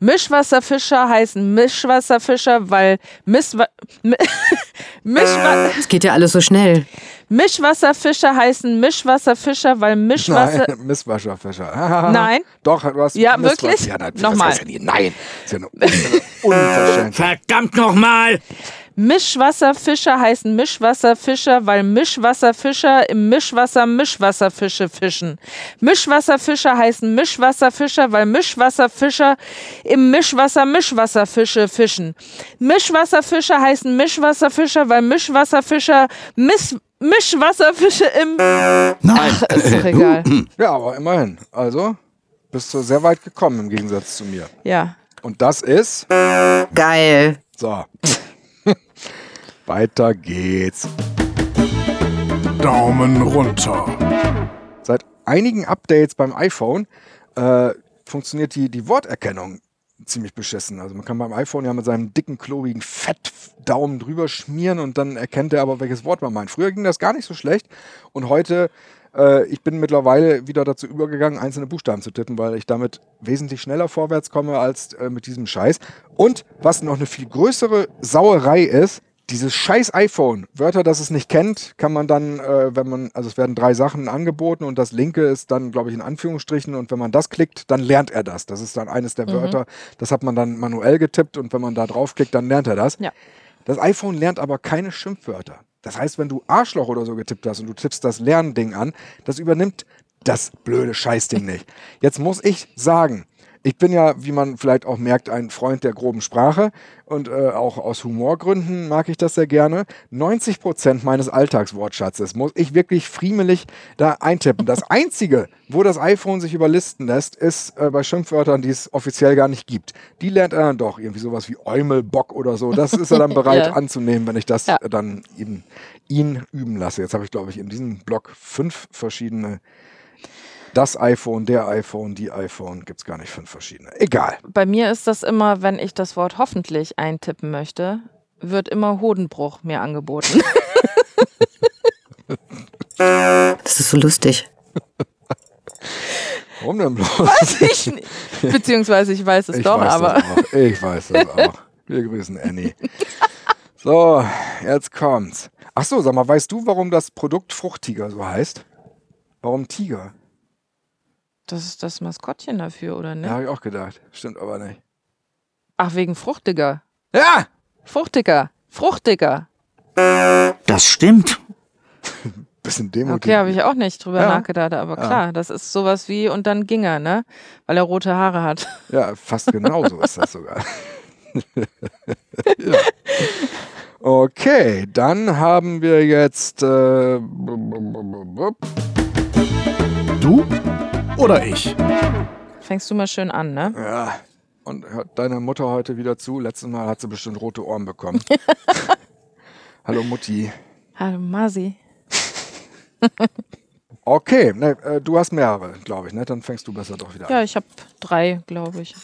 Mischwasserfischer heißen Mischwasserfischer, weil Misswa Mi- Mischwa Es geht ja alles so schnell. Mischwasserfischer heißen Mischwasserfischer, weil Mischwasser. Nein, Misswasserfischer. Nein. Doch, du hast Ja, wirklich? Ja, nein, das Nochmal. heißt ja nie. Nein, ist ja eine Un Unverschämtheit. Verdammt nochmal! Mischwasserfischer heißen Mischwasserfischer, weil Mischwasserfischer im Mischwasser Mischwasserfische fischen. Mischwasserfischer heißen Mischwasserfischer, weil Mischwasserfischer im Mischwasser Mischwasserfische fischen. Mischwasserfischer heißen Mischwasserfischer, weil Mischwasserfischer Miss Mischwasserfische im. Ach, ist doch egal. Ja, aber immerhin. Also, bist du sehr weit gekommen im Gegensatz zu mir. Ja. Und das ist. Geil. So. Weiter geht's. Daumen runter. Seit einigen Updates beim iPhone äh, funktioniert die, die Worterkennung ziemlich beschissen. Also man kann beim iPhone ja mit seinem dicken, klobigen Fettdaumen drüber schmieren und dann erkennt er aber, welches Wort man meint. Früher ging das gar nicht so schlecht und heute, äh, ich bin mittlerweile wieder dazu übergegangen, einzelne Buchstaben zu tippen, weil ich damit wesentlich schneller vorwärts komme als äh, mit diesem Scheiß. Und was noch eine viel größere Sauerei ist, dieses scheiß iPhone, Wörter, das es nicht kennt, kann man dann, äh, wenn man, also es werden drei Sachen angeboten und das linke ist dann, glaube ich, in Anführungsstrichen und wenn man das klickt, dann lernt er das. Das ist dann eines der Wörter, das hat man dann manuell getippt und wenn man da draufklickt, dann lernt er das. Ja. Das iPhone lernt aber keine Schimpfwörter. Das heißt, wenn du Arschloch oder so getippt hast und du tippst das Lernding an, das übernimmt das blöde Scheißding nicht. Jetzt muss ich sagen, ich bin ja, wie man vielleicht auch merkt, ein Freund der groben Sprache und äh, auch aus Humorgründen mag ich das sehr gerne. 90 Prozent meines Alltagswortschatzes muss ich wirklich friemelig da eintippen. Das Einzige, wo das iPhone sich überlisten lässt, ist äh, bei Schimpfwörtern, die es offiziell gar nicht gibt. Die lernt er dann doch. Irgendwie sowas wie Eumel, Bock oder so. Das ist er dann bereit Ja. anzunehmen, wenn ich das Ja. dann eben ihn üben lasse. Jetzt habe ich, glaube ich, in diesem Blog fünf verschiedene das iPhone, der iPhone, die iPhone, gibt es gar nicht fünf verschiedene. Egal. Bei mir ist das immer, wenn ich das Wort hoffentlich eintippen möchte, wird immer Hodenbruch mir angeboten. Das ist so lustig. Warum denn bloß? Weiß ich nicht. Beziehungsweise ich weiß es ich doch, weiß aber. Ich weiß das auch. Wir grüßen Annie. So, jetzt kommt's. Ach so, sag mal, weißt du, warum das Produkt Fruchttiger so heißt? Warum Tiger? Das ist das Maskottchen dafür, oder Ja, ne? habe ich auch gedacht. Stimmt aber nicht. Ach, wegen fruchtiger. Ja! Fruchtiger. Fruchtiger. Das stimmt. Bisschen Demo. Okay, habe ich auch nicht drüber Ja. nachgedacht, aber klar, das ist sowas wie und dann ging er, ne? Weil er rote Haare hat. Ja, fast genauso ist das sogar. ja. Okay, dann haben wir jetzt. Äh, Du oder ich? Fängst du mal schön an, ne? ja. Und hört deine Mutter heute wieder zu? Letztes Mal hat sie bestimmt rote Ohren bekommen. Hallo Mutti. Hallo Masi. Okay, ne, äh, du hast mehrere, glaube ich, ne? Dann fängst du besser doch wieder Ja, an. ich habe drei, glaube ich.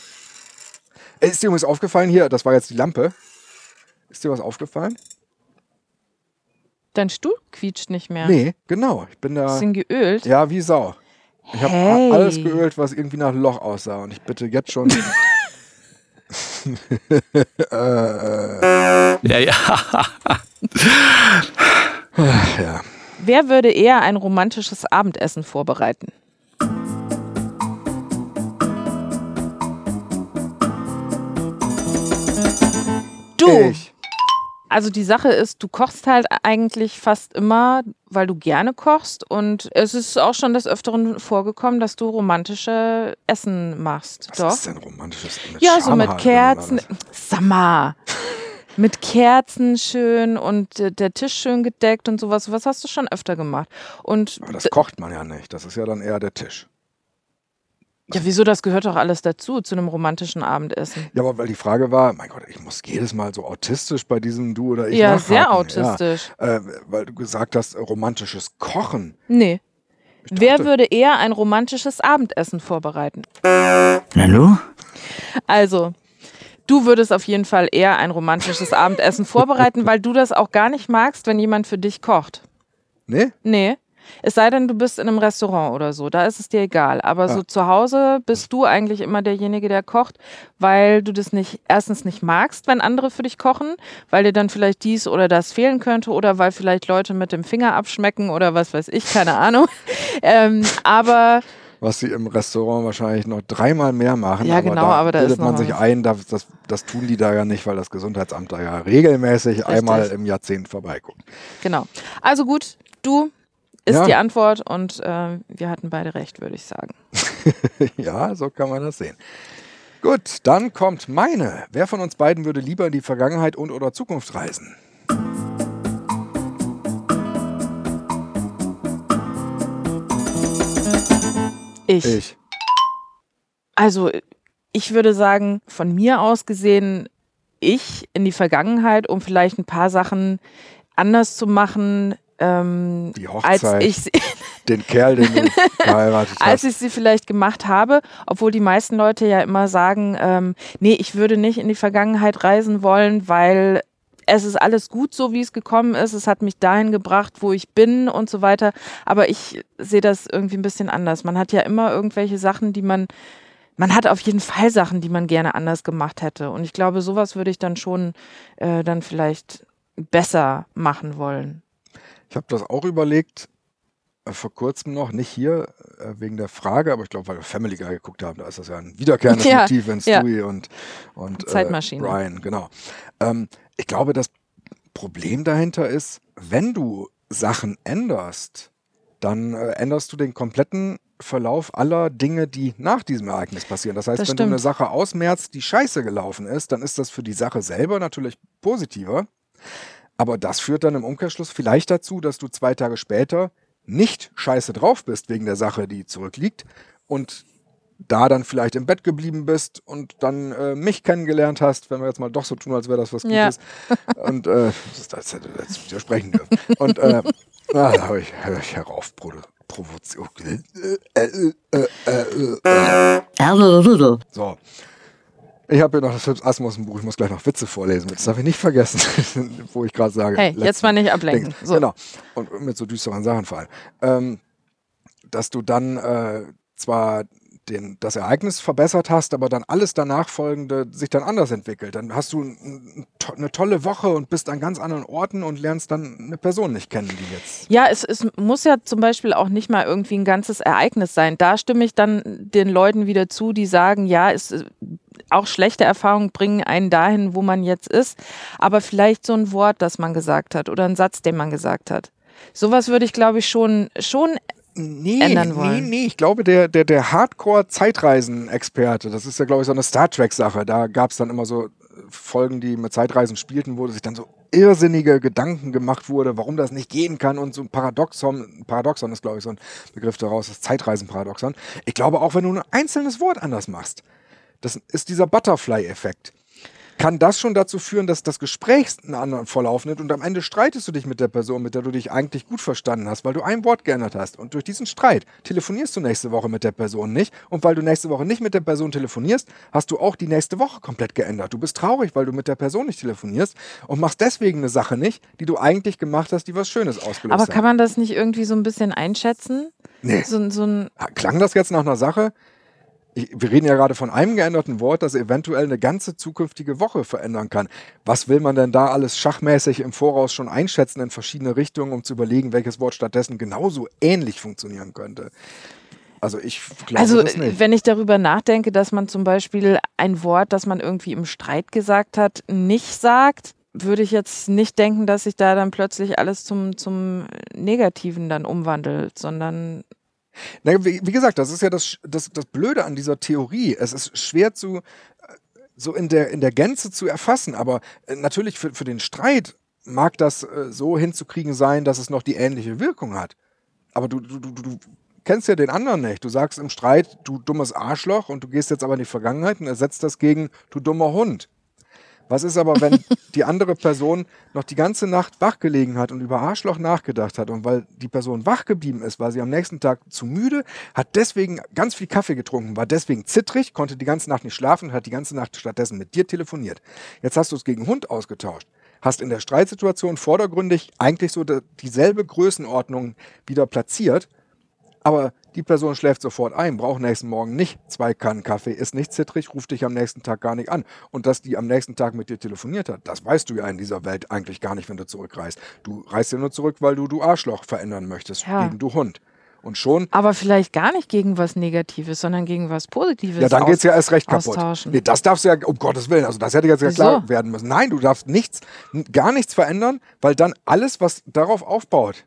Äh, Ist dir übrigens aufgefallen hier, das war jetzt die Lampe. Ist dir was aufgefallen? Dein Stuhl quietscht nicht mehr. Nee, genau. Ich bin da. Bisschen geölt. Ja, wie Sau. Ich habe Hey. alles geölt, was irgendwie nach Loch aussah. Und ich bitte jetzt schon. Ja, ja. ja. Wer würde eher ein romantisches Abendessen vorbereiten? Du. Ich. Also die Sache ist, du kochst halt eigentlich fast immer, weil du gerne kochst und es ist auch schon des Öfteren vorgekommen, dass du romantische Essen machst. Was Doch. ist denn romantisches? Mit Ja, so mit Kerzen. mal. Mit Kerzen schön und äh, der Tisch schön gedeckt und sowas. Was hast du schon öfter gemacht? Und? Aber das kocht man ja nicht. Das ist ja dann eher der Tisch. Ja, wieso? Das gehört doch alles dazu, zu einem romantischen Abendessen. Ja, aber weil die Frage war, mein Gott, ich muss jedes Mal so autistisch bei diesem Du oder Ich Ja, nachhaken. sehr autistisch. Ja, äh, weil du gesagt hast, romantisches Kochen. Nee. Ich Wer dachte- würde eher ein romantisches Abendessen vorbereiten? Nanu? Also, du würdest auf jeden Fall eher ein romantisches Abendessen vorbereiten, weil du das auch gar nicht magst, wenn jemand für dich kocht. Nee? Nee. Es sei denn, du bist in einem Restaurant oder so, da ist es dir egal. Aber so zu Hause bist du eigentlich immer derjenige, der kocht, weil du das nicht, erstens nicht magst, wenn andere für dich kochen, weil dir dann vielleicht dies oder das fehlen könnte oder weil vielleicht Leute mit dem Finger abschmecken oder was weiß ich, keine Ahnung. ähm, aber was sie im Restaurant wahrscheinlich noch dreimal mehr machen. Ja, genau, aber da bildet man sich was. ein, das, das, das tun die da ja nicht, weil das Gesundheitsamt da ja regelmäßig einmal Richtig. im Jahrzehnt vorbeiguckt. genau. Also gut, du ist Ja. die Antwort und äh, wir hatten beide recht, würde ich sagen. ja, so kann man das sehen. Gut, dann kommt meine. Wer von uns beiden würde lieber in die Vergangenheit und oder Zukunft reisen? Ich. Ich. Also, ich würde sagen, von mir aus gesehen, ich in die Vergangenheit, um vielleicht ein paar Sachen anders zu machen, ähm, Die als Hochzeit, ich sie, den Kerl, den du geheiratet als hast. ich sie vielleicht gemacht habe, obwohl die meisten Leute ja immer sagen, ähm, nee, ich würde nicht in die Vergangenheit reisen wollen, weil es ist alles gut so, wie es gekommen ist. Es hat mich dahin gebracht, wo ich bin und so weiter. Aber ich sehe das irgendwie ein bisschen anders. Man hat ja immer irgendwelche Sachen, die man, man hat auf jeden Fall Sachen, die man gerne anders gemacht hätte. Und ich glaube, sowas würde ich dann schon äh, dann vielleicht besser machen wollen. Ich habe das auch überlegt, äh, vor kurzem noch, nicht hier äh, wegen der Frage, aber ich glaube, weil wir Family Guy geguckt haben, da ist das ja ein wiederkehrendes Ja, Motiv, wenn ja. Stewie und, und Zeitmaschine. Äh, Brian, genau. Ähm, ich glaube, das Problem dahinter ist, wenn du Sachen änderst, dann äh, änderst du den kompletten Verlauf aller Dinge, die nach diesem Ereignis passieren. Das heißt, Das wenn du eine stimmt. Sache ausmerzt, die scheiße gelaufen ist, dann ist das für die Sache selber natürlich positiver. Aber das führt dann im Umkehrschluss vielleicht dazu, dass du zwei Tage später nicht scheiße drauf bist wegen der Sache, die zurückliegt und da dann vielleicht im Bett geblieben bist und dann äh, mich kennengelernt hast, wenn wir jetzt mal doch so tun, als wäre das was Ja. Gutes. Und äh, das, hätte jetzt widersprechen dürfen. Und äh, na, da habe ich, hab ich heraufprovoziert. Äh, äh, äh, äh, äh. So. Ich habe hier noch das Philips Asmussen-Buch, ich muss gleich noch Witze vorlesen. Das darf ich nicht vergessen, wo ich gerade sage. Hey, jetzt mal nicht ablenken. So. Genau. Und mit so düsteren Sachen vor allem. Ähm, dass du dann äh, zwar den, das Ereignis verbessert hast, aber dann alles danach folgende sich dann anders entwickelt. Dann hast du ein, eine tolle Woche und bist an ganz anderen Orten und lernst dann eine Person nicht kennen, die jetzt. Ja, es, es muss ja zum Beispiel auch nicht mal irgendwie ein ganzes Ereignis sein. Da stimme ich dann den Leuten wieder zu, die sagen, ja, es, äh, auch schlechte Erfahrungen bringen einen dahin, wo man jetzt ist. Aber vielleicht so ein Wort, das man gesagt hat oder ein Satz, den man gesagt hat. Sowas würde ich, glaube ich, schon, schon Nee, ändern nee, wollen. nee. Ich glaube, der, der, der Hardcore-Zeitreisen-Experte, das ist ja, glaube ich, so eine Star Trek-Sache. Da gab es dann immer so Folgen, die mit Zeitreisen spielten, wo sich dann so irrsinnige Gedanken gemacht wurde, warum das nicht gehen kann und so ein Paradoxon, Paradoxon ist, glaube ich, so ein Begriff daraus, das Zeitreisen-Paradoxon. Ich glaube auch, wenn du ein einzelnes Wort anders machst, das ist dieser Butterfly-Effekt. Kann das schon dazu führen, dass das Gespräch einen anderen Verlauf nimmt und am Ende streitest du dich mit der Person, mit der du dich eigentlich gut verstanden hast, weil du ein Wort geändert hast. Und durch diesen Streit telefonierst du nächste Woche mit der Person nicht. Und weil du nächste Woche nicht mit der Person telefonierst, hast du auch die nächste Woche komplett geändert. Du bist traurig, weil du mit der Person nicht telefonierst und machst deswegen eine Sache nicht, die du eigentlich gemacht hast, die was Schönes ausgelöst Aber hat. kann man das nicht irgendwie so ein bisschen einschätzen? Nee. So, so ein, Klang das jetzt nach einer Sache? Wir reden ja gerade von einem geänderten Wort, das eventuell eine ganze zukünftige Woche verändern kann. Was will man denn da alles schachmäßig im Voraus schon einschätzen in verschiedene Richtungen, um zu überlegen, welches Wort stattdessen genauso ähnlich funktionieren könnte? Also ich glaube also, das nicht. wenn ich darüber nachdenke, dass man zum Beispiel ein Wort, das man irgendwie im Streit gesagt hat, nicht sagt, würde ich jetzt nicht denken, dass sich da dann plötzlich alles zum, zum Negativen dann umwandelt, sondern Na, wie, wie gesagt, das ist ja das, das, das Blöde an dieser Theorie. Es ist schwer zu, äh, so in der, in der Gänze zu erfassen, aber äh, natürlich für, für den Streit mag das äh, so hinzukriegen sein, dass es noch die ähnliche Wirkung hat. Aber du, du, du, du kennst ja den anderen nicht. Du sagst im Streit, du dummes Arschloch, und du gehst jetzt aber in die Vergangenheit und ersetzt das gegen, du dummer Hund. Was ist aber, wenn die andere Person noch die ganze Nacht wach gelegen hat und über Arschloch nachgedacht hat und weil die Person wach geblieben ist, war sie am nächsten Tag zu müde, hat deswegen ganz viel Kaffee getrunken, war deswegen zittrig, konnte die ganze Nacht nicht schlafen und hat die ganze Nacht stattdessen mit dir telefoniert. Jetzt hast du es gegen Hund ausgetauscht. hast in der Streitsituation vordergründig eigentlich so dieselbe Größenordnung wieder platziert, aber die Person schläft sofort ein, braucht nächsten Morgen nicht zwei Kannen Kaffee, ist nicht zittrig, ruft dich am nächsten Tag gar nicht an. Und dass die am nächsten Tag mit dir telefoniert hat, das weißt du ja in dieser Welt eigentlich gar nicht, wenn du zurückreist. Du reist ja nur zurück, weil du du Arschloch verändern möchtest, Ja. gegen du Hund. Und schon Aber vielleicht gar nicht gegen was Negatives, sondern gegen was Positives. Ja, dann aus- geht's ja erst recht kaputt. Nee, das darfst du ja, um Gottes Willen, also das hätte jetzt ja Wieso? klar werden müssen. Nein, du darfst nichts, gar nichts verändern, weil dann alles, was darauf aufbaut,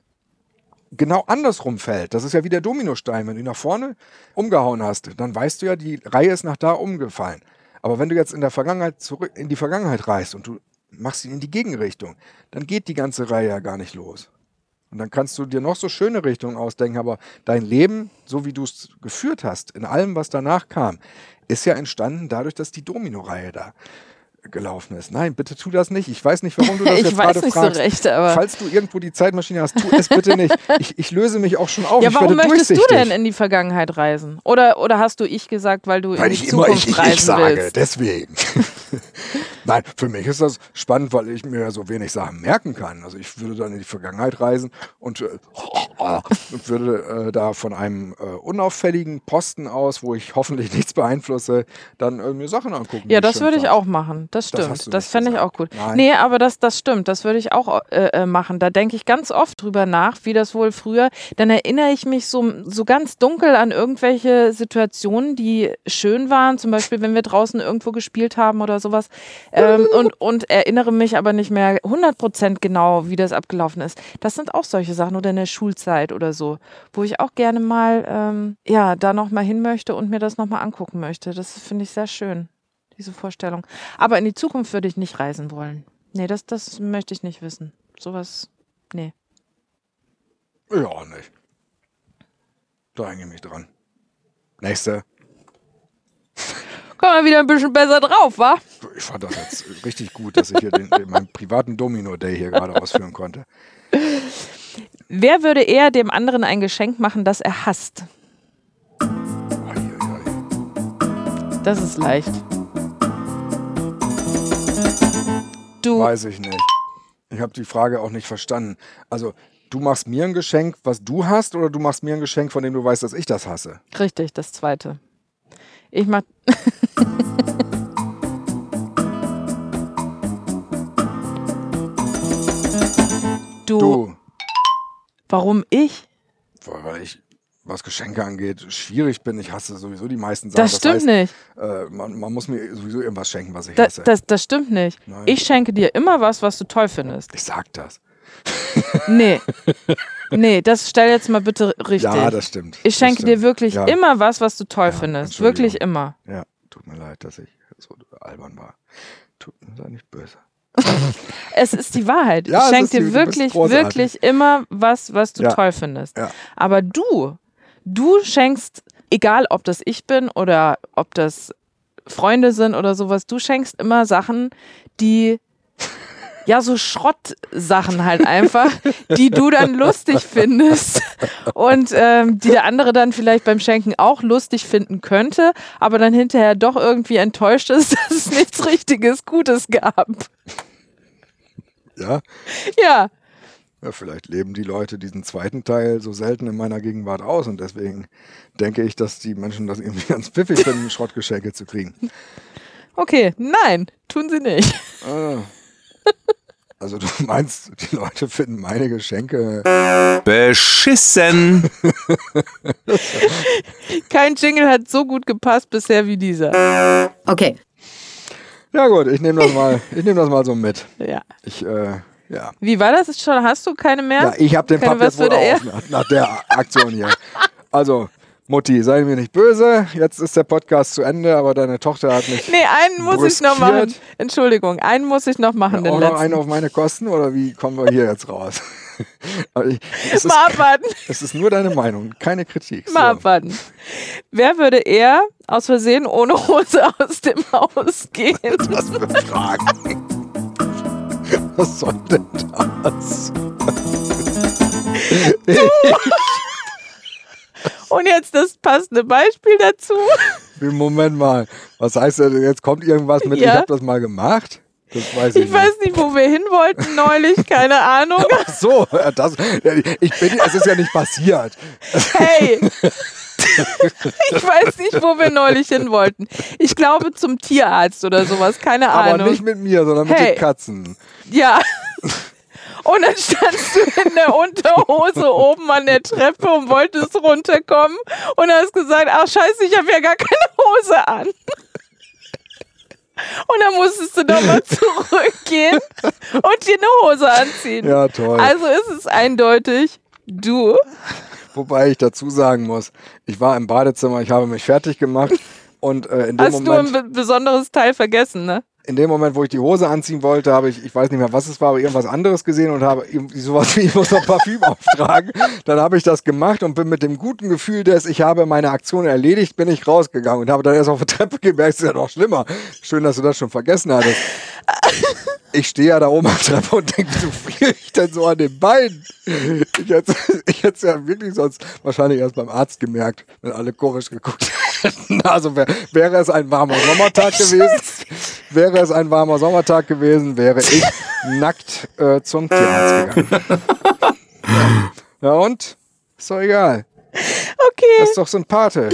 genau andersrum fällt. Das ist ja wie der Dominostein. Wenn du ihn nach vorne umgehauen hast, dann weißt du ja, die Reihe ist nach da umgefallen. Aber wenn du jetzt in der Vergangenheit zurück in die Vergangenheit reist und du machst ihn in die Gegenrichtung, dann geht die ganze Reihe ja gar nicht los. Und dann kannst du dir noch so schöne Richtungen ausdenken, aber dein Leben, so wie du es geführt hast, in allem, was danach kam, ist ja entstanden dadurch, dass die Domino-Reihe da gelaufen ist. Nein, bitte tu das nicht. Ich weiß nicht, warum du das Ich jetzt weiß gerade nicht so fragst. recht, aber- Falls du irgendwo die Zeitmaschine hast, tu es bitte nicht. Ich, ich löse mich auch schon auf. Ja, ich warum möchtest du denn in die Vergangenheit reisen? Oder, oder hast du ich gesagt, weil du Weil in die ich immer Zukunft ich, ich, reisen ich sage, willst? deswegen. Nein, für mich ist das spannend, weil ich mir so wenig Sachen merken kann. Also ich würde dann in die Vergangenheit reisen und, äh, und würde äh, da von einem äh, unauffälligen Posten aus, wo ich hoffentlich nichts beeinflusse, dann äh, mir Sachen angucken. Ja, das würde ich fand. auch machen. Das Das stimmt. Das, nicht fände ich auch gut. Nein. Nee, aber das, das stimmt. Das würde ich auch äh, äh, machen. Da denke ich ganz oft drüber nach, wie das wohl früher. Dann erinnere ich mich so, so ganz dunkel an irgendwelche Situationen, die schön waren. Zum Beispiel, wenn wir draußen irgendwo gespielt haben oder sowas. Ähm, und, und erinnere mich aber nicht mehr 100% genau, wie das abgelaufen ist. Das sind auch solche Sachen. Oder in der Schulzeit oder so, wo ich auch gerne mal, ähm, ja, da nochmal hin möchte und mir das nochmal angucken möchte. Das finde ich sehr schön diese Vorstellung. Aber in die Zukunft würde ich nicht reisen wollen. Nee, das, das möchte ich nicht wissen. Sowas, nee. Ja, nicht. Da hänge ich mich dran. Nächste. Kommen wir wieder ein bisschen besser drauf, wa? Ich fand das jetzt richtig gut, dass ich hier den, den, meinen privaten Domino-Day hier gerade ausführen konnte. Wer würde eher dem anderen ein Geschenk machen, das er hasst? Das ist leicht. Du, Weiß ich nicht. Ich habe die Frage auch nicht verstanden. Also, du machst mir ein Geschenk, was du hast, oder du machst mir ein Geschenk, von dem du weißt, dass ich das hasse? richtig, das zweite. Ich mach. du, Du. warum ich? Weil ich, was Geschenke angeht, schwierig bin. Ich hasse sowieso die meisten Sachen. Das stimmt heißt, nicht. Äh, man, man muss mir sowieso irgendwas schenken, was ich Da, hasse. das, das stimmt nicht. Nein. Ich schenke dir immer was, was du toll findest. ich sag das. Nee. Nee, das stell jetzt mal bitte richtig. Ja, das stimmt. ich schenke das dir stimmt. wirklich ja. immer was, was du toll Ja, findest. Wirklich immer. Ja, tut mir leid, dass ich so albern war. Tut mir sei nicht böse. Es ist die Wahrheit. Ja, ich schenke dir wirklich, wirklich immer was, was du Ja. toll findest. Ja. Aber du, du schenkst, egal ob das ich bin oder ob das Freunde sind oder sowas, du schenkst immer Sachen, die ja, so Schrottsachen halt einfach, die du dann lustig findest und ähm, die der andere dann vielleicht beim Schenken auch lustig finden könnte, aber dann hinterher doch irgendwie enttäuscht ist, dass es nichts richtiges Gutes gab. Ja? Ja, ja, vielleicht leben die Leute diesen zweiten Teil so selten in meiner Gegenwart aus und deswegen denke ich, dass die Menschen das irgendwie ganz pfiffig finden, Schrottgeschenke zu kriegen. okay, nein, tun sie nicht. Ah. Also du meinst, die Leute finden meine Geschenke. Beschissen. Kein Jingle hat so gut gepasst bisher wie dieser. Okay. Ja gut, ich nehme das mal, ich nehme das mal so mit. Ja. Ich, äh, ja. Wie war das? Schon, hast du keine mehr? Ja, ich habe den Keine Papp jetzt wohl auf nach, nach der Aktion hier. Also, Mutti, sei mir nicht böse. Jetzt ist der Podcast zu Ende, aber deine Tochter hat mich Nee, einen muss ich noch machen. Brüskiert. Entschuldigung, einen muss ich noch machen, den auch noch letzten. einen auf meine Kosten oder wie kommen wir hier jetzt raus? Es, ist, Mal abwarten, es ist nur deine Meinung, keine Kritik. mal So. abwarten. Wer würde eher aus Versehen ohne Hose aus dem Haus gehen? Was für Fragen. Was soll denn das? Und jetzt das passende Beispiel dazu. Moment mal. Was heißt denn, jetzt kommt irgendwas mit, Ja. ich habe das mal gemacht? Das weiß ich, Ich weiß nicht, wo wir hin wollten neulich, keine Ahnung. nicht. So, das, ich bin, es ist ja nicht passiert. Hey! Ich weiß nicht, wo wir neulich hin wollten. Ich glaube zum Tierarzt oder sowas, keine Aber Ahnung. nicht mit mir, sondern mit Hey. den Katzen. Ja. Und dann standst du in der Unterhose oben an der Treppe und wolltest runterkommen und hast gesagt, ach scheiße, ich habe ja gar keine Hose an. Und dann musstest du nochmal zurückgehen und dir eine Hose anziehen. Ja, toll. Also ist es eindeutig, du. Wobei ich dazu sagen muss, ich war im Badezimmer, ich habe mich fertig gemacht und äh, in dem Hast du ein Moment, be besonderes Teil vergessen, ne? In dem Moment, wo ich die Hose anziehen wollte, habe ich, ich weiß nicht mehr, was es war, aber irgendwas anderes gesehen und habe irgendwie sowas wie, ich muss noch Parfüm auftragen. Dann habe ich das gemacht und bin mit dem guten Gefühl, dass ich habe meine Aktion erledigt, bin ich rausgegangen und habe dann erst auf der Treppe gemerkt, es ist ja noch schlimmer. Schön, dass du das schon vergessen hattest. Ich stehe ja da oben auf der Treppe und denke, so friere ich denn so an den Beinen? Ich hätte ich es ja wirklich sonst wahrscheinlich erst beim Arzt gemerkt, wenn alle komisch geguckt hätten. Also wär, wäre es ein warmer Sommertag gewesen, wäre es ein warmer Sommertag gewesen, wäre ich nackt äh, zum Tierarzt gegangen. Ja. ja und? Ist doch egal. Okay. Das ist doch sympathisch.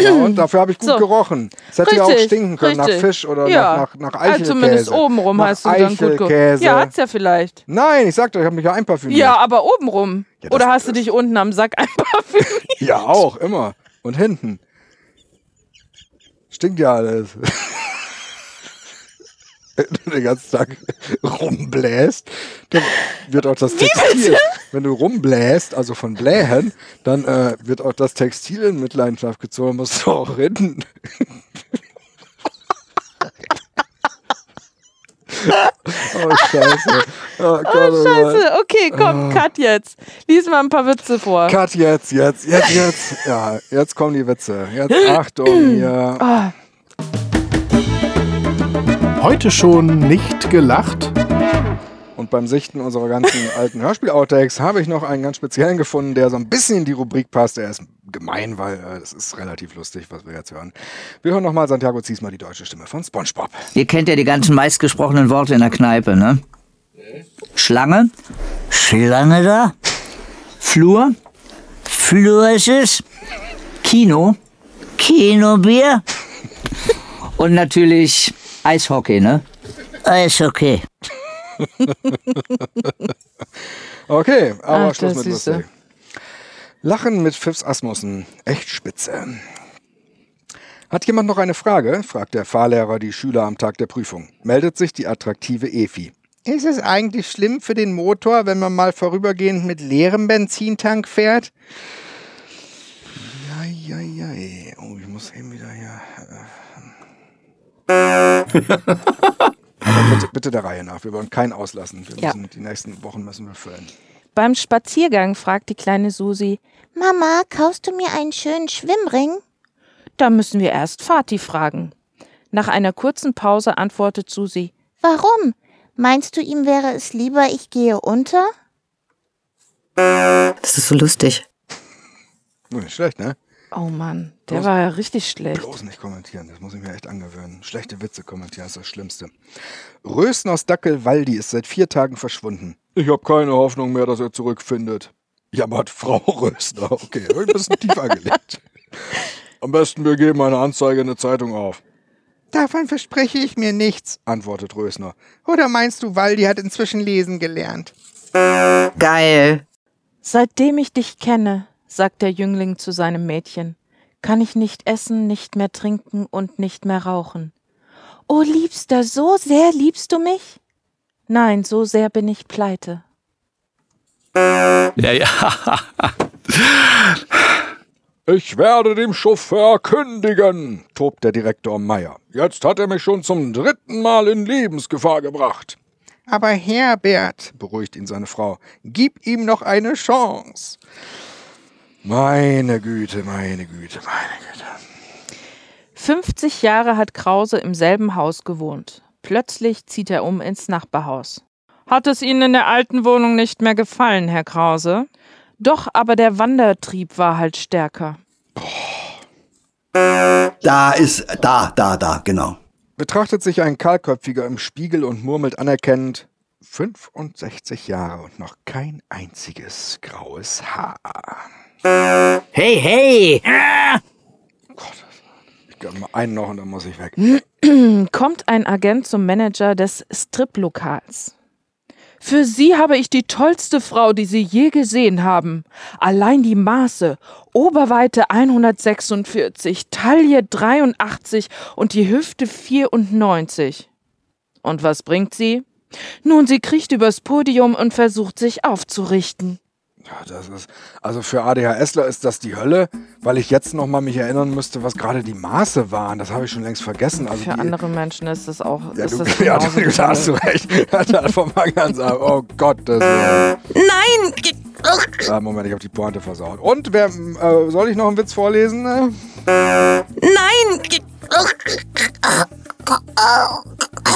Ja, und dafür habe ich gut So. gerochen. Es hätte ja auch stinken können richtig. nach Fisch oder Ja. nach, nach, nach Also Eichelkäse. zumindest obenrum nach hast du dann gut ge Eichelkäse. Ja, hat's ja vielleicht. Nein, ich sagte, ich habe mich ja einparfümiert. Ja, aber obenrum. Ja, Oder hast du dich unten am Sack einparfümiert? Ja, auch, immer. Und hinten. Stinkt ja alles. Wenn du den ganzen Tag rumbläst, dann wird auch das Textil, wenn du rumbläst, also von Blähen, dann äh, wird auch das Textil in Mitleidenschaft gezogen, musst du auch hinten. oh, scheiße. Oh, Gott, oh, Gott. Scheiße, okay, komm, cut jetzt. Lies mal ein paar Witze vor. Cut jetzt, jetzt, jetzt, jetzt. Ja, jetzt kommen die Witze. Jetzt Achtung hier. Heute schon nicht gelacht? Und beim Sichten unserer ganzen alten Hörspiel-Outtakes habe ich noch einen ganz speziellen gefunden, der so ein bisschen in die Rubrik passt. Er ist gemein, weil äh, es ist relativ lustig, was wir jetzt hören. Wir hören nochmal Santiago Ziesmer, die deutsche Stimme von SpongeBob. Ihr kennt ja die ganzen meistgesprochenen Worte in der Kneipe, ne? Schlange? Schlange da? Flur? Flur ist es? Kino? Kinobier? Und natürlich Eishockey, ne? Eishockey. Okay, aber Ach, Schluss mit lustig. Lachen mit Pfiffs Asmussen. Echt spitze. Hat jemand noch eine Frage? fragt der Fahrlehrer die Schüler am Tag der Prüfung. Meldet sich die attraktive Efi. Ist es eigentlich schlimm für den Motor, wenn man mal vorübergehend mit leerem Benzintank fährt? Ja, ja, ja. Oh, ich muss eben wieder hier. Aber bitte, bitte der Reihe nach. Wir wollen keinen auslassen. Wir Ja. müssen, Die nächsten Wochen müssen wir füllen. Beim Spaziergang fragt die kleine Susi, Mama, kaufst du mir einen schönen Schwimmring? da müssen wir erst Vati fragen. Nach einer kurzen Pause antwortet Susi, Warum? Meinst du, ihm wäre es lieber, ich gehe unter? Das ist so lustig. Nicht schlecht, ne? Oh Mann, der Bloß- war ja richtig schlecht. Bloß nicht kommentieren, das muss ich mir echt angewöhnen. Schlechte Witze kommentieren ist das Schlimmste. Rösners Dackel Waldi ist seit vier Tagen verschwunden. Ich habe keine Hoffnung mehr, dass er zurückfindet. Jammert Frau Rösner. Okay, ein bisschen tiefer gelegt. Am besten wir geben eine Anzeige in der Zeitung auf. Davon verspreche ich mir nichts, antwortet Rösner. Oder meinst du, Waldi hat inzwischen lesen gelernt? Geil. Seitdem ich dich kenne, sagt der Jüngling zu seinem Mädchen, kann ich nicht essen, nicht mehr trinken und nicht mehr rauchen. Oh, Liebster, so sehr liebst du mich? Nein, so sehr bin ich pleite. Ja, ja. Ich werde dem Chauffeur kündigen, tobt der Direktor Meier. Jetzt hat er mich schon zum dritten Mal in Lebensgefahr gebracht. Aber Herbert, beruhigt ihn seine Frau, gib ihm noch eine Chance. Meine Güte, meine Güte, meine Güte. 50 Jahre hat Krause im selben Haus gewohnt. Plötzlich zieht er um ins Nachbarhaus. Hat es Ihnen in der alten Wohnung nicht mehr gefallen, Herr Krause? Doch, aber der Wandertrieb war halt stärker. Da ist, da, da, da, genau. betrachtet sich ein Kahlköpfiger im Spiegel und murmelt anerkennend 65 Jahre und noch kein einziges graues Haar. Hey, hey! Ich glaube mal einen noch und dann muss ich weg. Kommt ein Agent zum Manager des Striplokals. Für Sie habe ich die tollste Frau, die Sie je gesehen haben. Allein die Maße. Oberweite 146, Taille 83 und die Hüfte 94. Und was bringt sie? Nun, sie kriecht übers Podium und versucht sich aufzurichten. Ja, das ist, also für ADHSler ist das die Hölle, weil ich jetzt noch mal mich erinnern müsste, was gerade die Maße waren. Das habe ich schon längst vergessen. Also Für die, andere Menschen ist das auch. Ja, ist du, das ja, du, da hast du recht. Von ganz an. Oh Gott, das Nein! Ah, Moment, ich habe die Pointe versaut. Und wer äh, soll ich noch einen Witz vorlesen? Nein!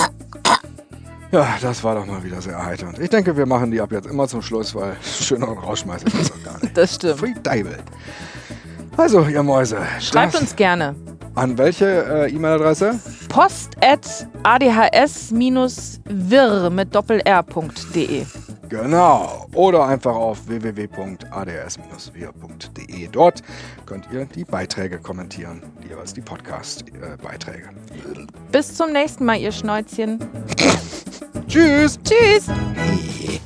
Ja, das war doch mal wieder sehr erheiternd. Ich denke, wir machen die ab jetzt immer zum Schluss, weil schöneren rausschmeißen ist das doch gar nicht. Das stimmt. Free Deibel. Also, ihr Mäuse. Schreibt uns gerne. An welche äh, E-Mail-Adresse? Post at adhs-wirr mit doppel-r.de. Genau. Oder einfach auf www.ads-wir.de. Dort könnt ihr die Beiträge kommentieren, jeweils die Podcast-Beiträge. Bis zum nächsten Mal, ihr Schnäuzchen. Tschüss. Tschüss. Hey.